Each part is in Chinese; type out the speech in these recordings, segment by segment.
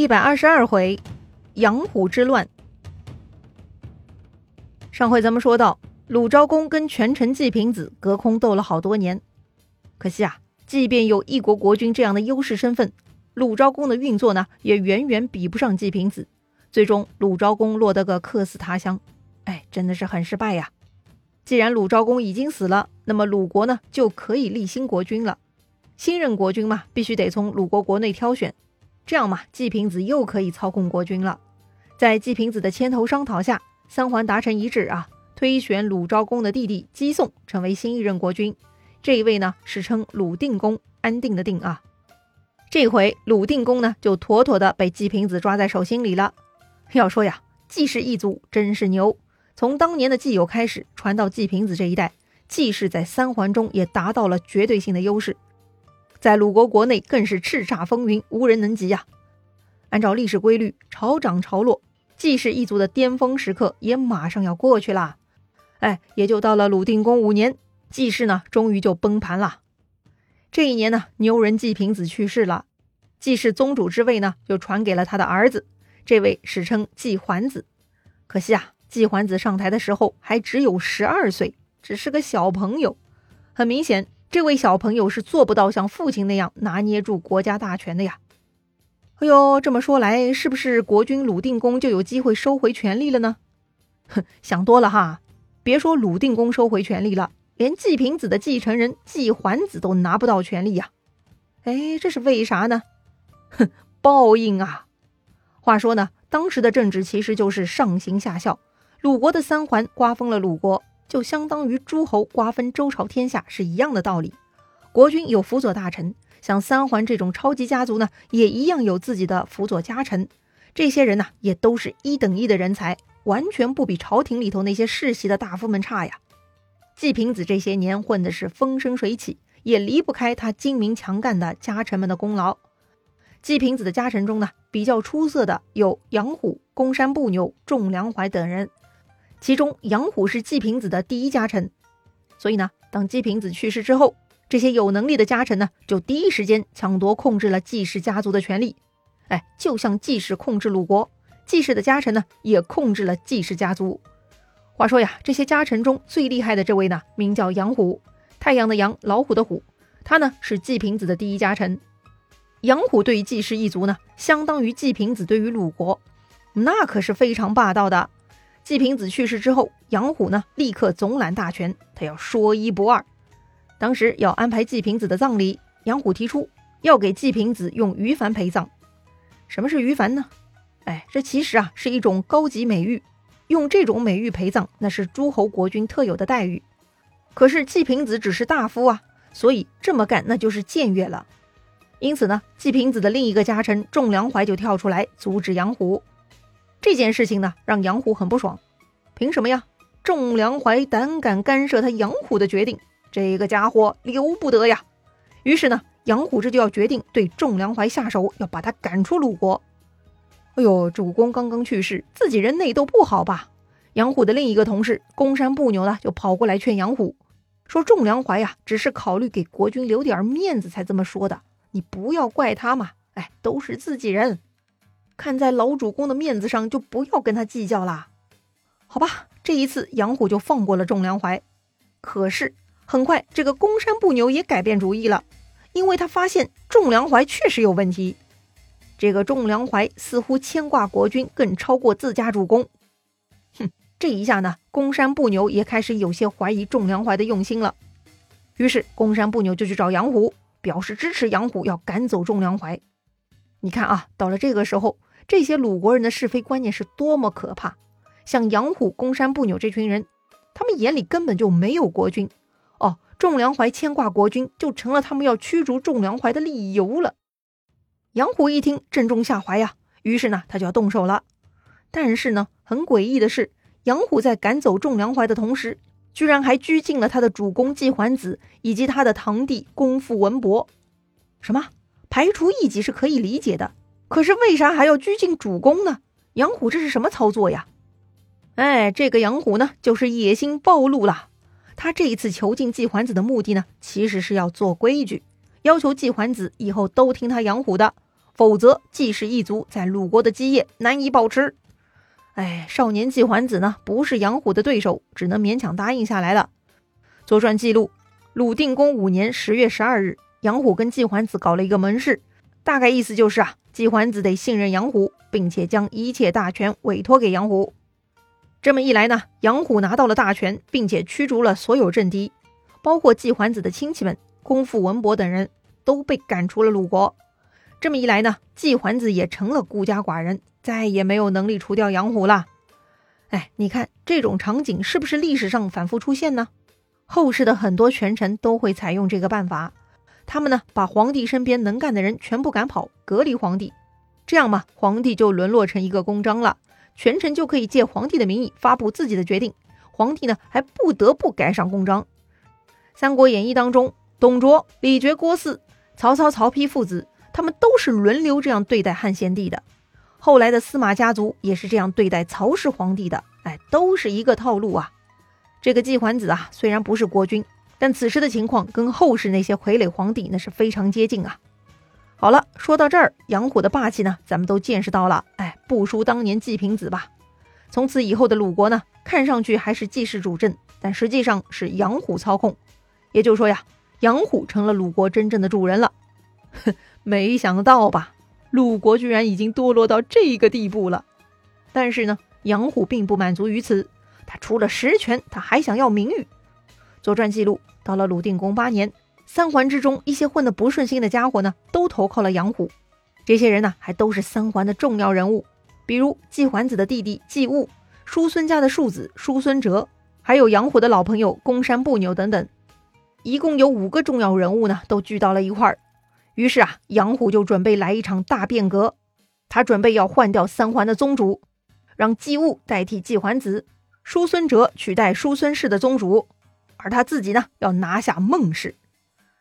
一百二十二回，杨虎之乱。上回咱们说到，鲁昭公跟权臣季平子隔空斗了好多年，可惜啊，即便有一国国君这样的优势身份，鲁昭公的运作呢，也远远比不上季平子。最终，鲁昭公落得个客死他乡，哎，真的是很失败呀。既然鲁昭公已经死了，那么鲁国呢，就可以立新国君了。新任国君嘛，必须得从鲁国国内挑选。这样嘛，季平子又可以操控国君了。在季平子的牵头商讨下，三桓达成一致啊，推选鲁昭公的弟弟姬宋成为新一任国君。这一位呢，史称鲁定公，安定的定啊。这回鲁定公呢，就妥妥的被季平子抓在手心里了。要说呀，季氏一族真是牛，从当年的季友开始，传到季平子这一代，季氏在三桓中也达到了绝对性的优势。在鲁国国内更是叱咤风云，无人能及呀！按照历史规律，潮涨潮落，季氏一族的巅峰时刻也马上要过去啦。哎，也就到了鲁定公五年，季氏呢终于就崩盘了。这一年呢，牛人季平子去世了，季氏宗主之位呢就传给了他的儿子，这位史称季桓子。可惜啊，季桓子上台的时候还只有十二岁，只是个小朋友，很明显。这位小朋友是做不到像父亲那样拿捏住国家大权的呀！哎呦，这么说来，是不是国君鲁定公就有机会收回权力了呢？哼，想多了哈！别说鲁定公收回权力了，连季平子的继承人季桓子都拿不到权力呀！哎，这是为啥呢？哼，报应啊！话说呢，当时的政治其实就是上行下效，鲁国的三桓瓜分了鲁国。就相当于诸侯瓜分周朝天下是一样的道理。国君有辅佐大臣，像三桓这种超级家族呢，也一样有自己的辅佐家臣。这些人呢，也都是一等一的人才，完全不比朝廷里头那些世袭的大夫们差呀。季平子这些年混的是风生水起，也离不开他精明强干的家臣们的功劳。季平子的家臣中呢，比较出色的有杨虎、公山不牛、仲梁怀等人。其中杨虎是季平子的第一家臣，所以呢，当季平子去世之后，这些有能力的家臣呢，就第一时间抢夺控制了季氏家族的权利。哎，就像季氏控制鲁国，季氏的家臣呢，也控制了季氏家族。话说呀，这些家臣中最厉害的这位呢，名叫杨虎，太阳的阳，老虎的虎，他呢是季平子的第一家臣。杨虎对于季氏一族呢，相当于季平子对于鲁国，那可是非常霸道的。季平子去世之后，杨虎呢立刻总揽大权，他要说一不二。当时要安排季平子的葬礼，杨虎提出要给季平子用鱼矾陪葬。什么是鱼矾呢？哎，这其实啊是一种高级美玉，用这种美玉陪葬，那是诸侯国君特有的待遇。可是季平子只是大夫啊，所以这么干那就是僭越了。因此呢，季平子的另一个家臣仲梁怀就跳出来阻止杨虎。这件事情呢，让杨虎很不爽。凭什么呀？仲梁怀胆敢干涉他杨虎的决定，这个家伙留不得呀！于是呢，杨虎这就要决定对仲梁怀下手，要把他赶出鲁国。哎呦，主公刚刚去世，自己人内斗不好吧？杨虎的另一个同事公山不牛呢，就跑过来劝杨虎，说仲梁怀呀，只是考虑给国君留点面子才这么说的，你不要怪他嘛。哎，都是自己人。看在老主公的面子上，就不要跟他计较啦。好吧，这一次杨虎就放过了仲梁怀。可是很快，这个公山不牛也改变主意了，因为他发现仲梁怀确实有问题。这个仲梁怀似乎牵挂国君更超过自家主公。哼，这一下呢，公山不牛也开始有些怀疑仲梁怀的用心了。于是公山不牛就去找杨虎，表示支持杨虎要赶走仲梁怀。你看啊，到了这个时候。这些鲁国人的是非观念是多么可怕！像杨虎、公山不扭这群人，他们眼里根本就没有国君哦。仲梁怀牵挂国君，就成了他们要驱逐仲梁怀的理由了。杨虎一听，正中下怀呀，于是呢，他就要动手了。但是呢，很诡异的是，杨虎在赶走仲梁怀的同时，居然还拘禁了他的主公季桓子以及他的堂弟公父文伯。什么？排除异己是可以理解的。可是为啥还要拘禁主公呢？杨虎这是什么操作呀？哎，这个杨虎呢，就是野心暴露了。他这一次囚禁季桓子的目的呢，其实是要做规矩，要求季桓子以后都听他杨虎的，否则季氏一族在鲁国的基业难以保持。哎，少年季桓子呢，不是杨虎的对手，只能勉强答应下来了。《左传》记录，鲁定公五年十月十二日，杨虎跟季桓子搞了一个门市，大概意思就是啊，季桓子得信任杨虎，并且将一切大权委托给杨虎。这么一来呢，杨虎拿到了大权，并且驱逐了所有政敌，包括季桓子的亲戚们，公父文伯等人都被赶出了鲁国。这么一来呢，季桓子也成了孤家寡人，再也没有能力除掉杨虎了。哎，你看这种场景是不是历史上反复出现呢？后世的很多权臣都会采用这个办法，他们呢把皇帝身边能干的人全部赶跑，隔离皇帝，这样嘛，皇帝就沦落成一个公章了，权臣就可以借皇帝的名义发布自己的决定，皇帝呢还不得不盖上公章。《三国演义》当中，董卓、李傕、郭汜、曹操、曹丕父子。他们都是轮流这样对待汉献帝的，后来的司马家族也是这样对待曹氏皇帝的，哎，都是一个套路啊。这个季桓子啊，虽然不是国君，但此时的情况跟后世那些傀儡皇帝那是非常接近啊。好了，说到这儿，杨虎的霸气呢，咱们都见识到了，哎，不输当年季平子吧。从此以后的鲁国呢，看上去还是季氏主政，但实际上是杨虎操控，也就是说呀，杨虎成了鲁国真正的主人了。哼。没想到吧，鲁国居然已经堕落到这个地步了。但是呢，杨虎并不满足于此，他除了实权，他还想要名誉。《左传》记录，到了鲁定公八年，三桓之中一些混得不顺心的家伙呢，都投靠了杨虎。这些人呢，还都是三桓的重要人物，比如季桓子的弟弟季物、叔孙家的庶子叔孙哲，还有杨虎的老朋友公山不牛等等。一共有五个重要人物呢，都聚到了一块儿。于是啊，杨虎就准备来一场大变革。他准备要换掉三桓的宗主，让季物代替季桓子，叔孙哲取代叔孙氏的宗主，而他自己呢，要拿下孟氏。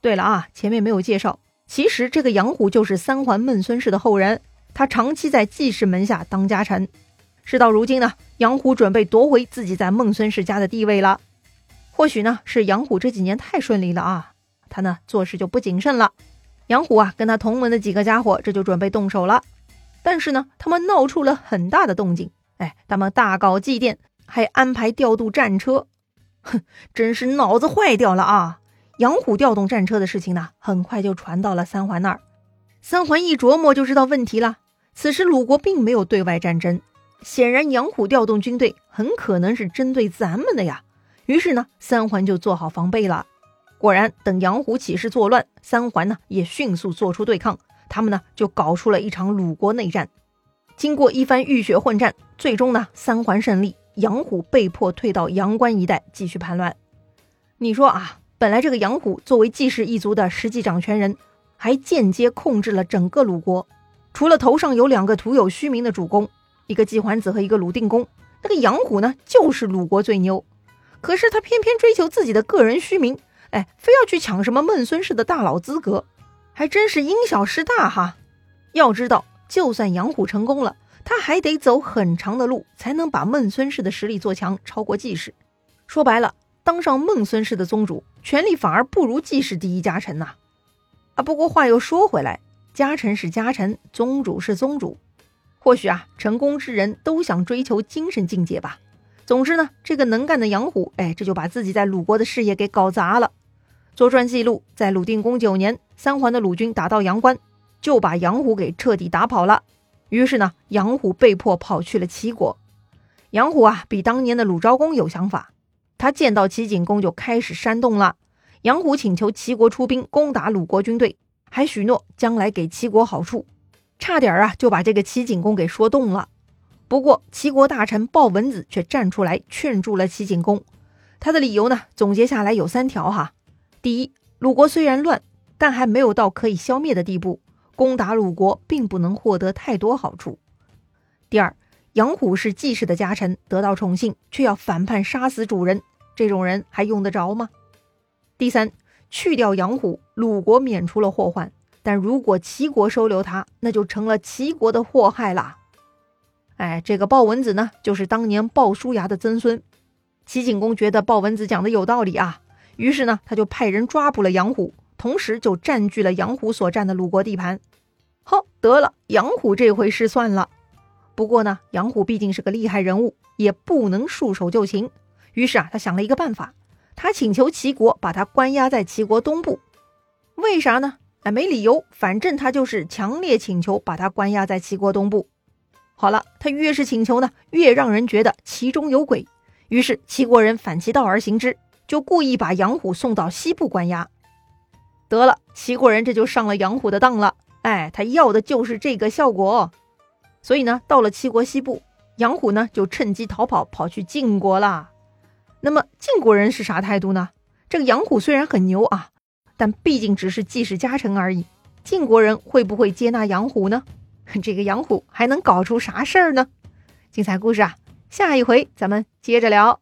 对了啊，前面没有介绍，其实这个杨虎就是三桓孟孙氏的后人，他长期在季氏门下当家臣。事到如今呢，杨虎准备夺回自己在孟孙氏家的地位了。或许呢，是杨虎这几年太顺利了啊，他呢做事就不谨慎了。杨虎啊，跟他同门的几个家伙，这就准备动手了。但是呢，他们闹出了很大的动静。哎，他们大搞祭奠，还安排调度战车。哼，真是脑子坏掉了啊！杨虎调动战车的事情呢，很快就传到了三环那儿。三环一琢磨就知道问题了。此时鲁国并没有对外战争，显然杨虎调动军队很可能是针对咱们的呀。于是呢，三环就做好防备了。果然，等杨虎起事作乱，三环呢也迅速做出对抗，他们呢就搞出了一场鲁国内战。经过一番浴血混战，最终呢三环胜利，杨虎被迫退到阳关一带继续叛乱。你说啊，本来这个杨虎作为季氏一族的实际掌权人，还间接控制了整个鲁国。除了头上有两个徒有虚名的主公，一个季桓子和一个鲁定公，那个杨虎呢就是鲁国最牛。可是他偏偏追求自己的个人虚名。哎，非要去抢什么孟孙氏的大佬资格，还真是因小失大哈！要知道，就算杨虎成功了，他还得走很长的路，才能把孟孙氏的实力做强，超过季氏。说白了，当上孟孙氏的宗主，权力反而不如季氏第一家臣呐！啊，不过话又说回来，家臣是家臣，宗主是宗主，或许啊，成功之人都想追求精神境界吧。总之呢，这个能干的杨虎，哎，这就把自己在鲁国的事业给搞砸了。左传记录，在鲁定公九年，三桓的鲁军打到阳关，就把杨虎给彻底打跑了。于是呢，杨虎被迫跑去了齐国。杨虎啊，比当年的鲁昭公有想法，他见到齐景公就开始煽动了。杨虎请求齐国出兵攻打鲁国军队，还许诺将来给齐国好处，差点啊就把这个齐景公给说动了。不过齐国大臣鲍文子却站出来劝住了齐景公，他的理由呢，总结下来有三条哈。第一，鲁国虽然乱，但还没有到可以消灭的地步。攻打鲁国并不能获得太多好处。第二，杨虎是季氏的家臣，得到宠幸，却要反叛杀死主人，这种人还用得着吗？第三，去掉杨虎，鲁国免除了祸患，但如果齐国收留他，那就成了齐国的祸害啦。哎，这个鲍文子呢，就是当年鲍叔牙的曾孙。齐景公觉得鲍文子讲的有道理啊。于是呢，他就派人抓捕了杨虎，同时就占据了杨虎所占的鲁国地盘。好，得了，杨虎这回失算了。不过呢，杨虎毕竟是个厉害人物，也不能束手就擒。于是啊，他想了一个办法，他请求齐国把他关押在齐国东部。为啥呢？哎，没理由，反正他就是强烈请求把他关押在齐国东部。好了，他越是请求呢，越让人觉得其中有鬼。于是齐国人反其道而行之，就故意把杨虎送到西部关押。得了，齐国人这就上了杨虎的当了。哎，他要的就是这个效果。所以呢，到了齐国西部，杨虎呢就趁机逃跑，跑去晋国了。那么晋国人是啥态度呢？这个杨虎虽然很牛啊，但毕竟只是季氏家臣而已。晋国人会不会接纳杨虎呢？这个杨虎还能搞出啥事儿呢？精彩故事啊，下一回咱们接着聊。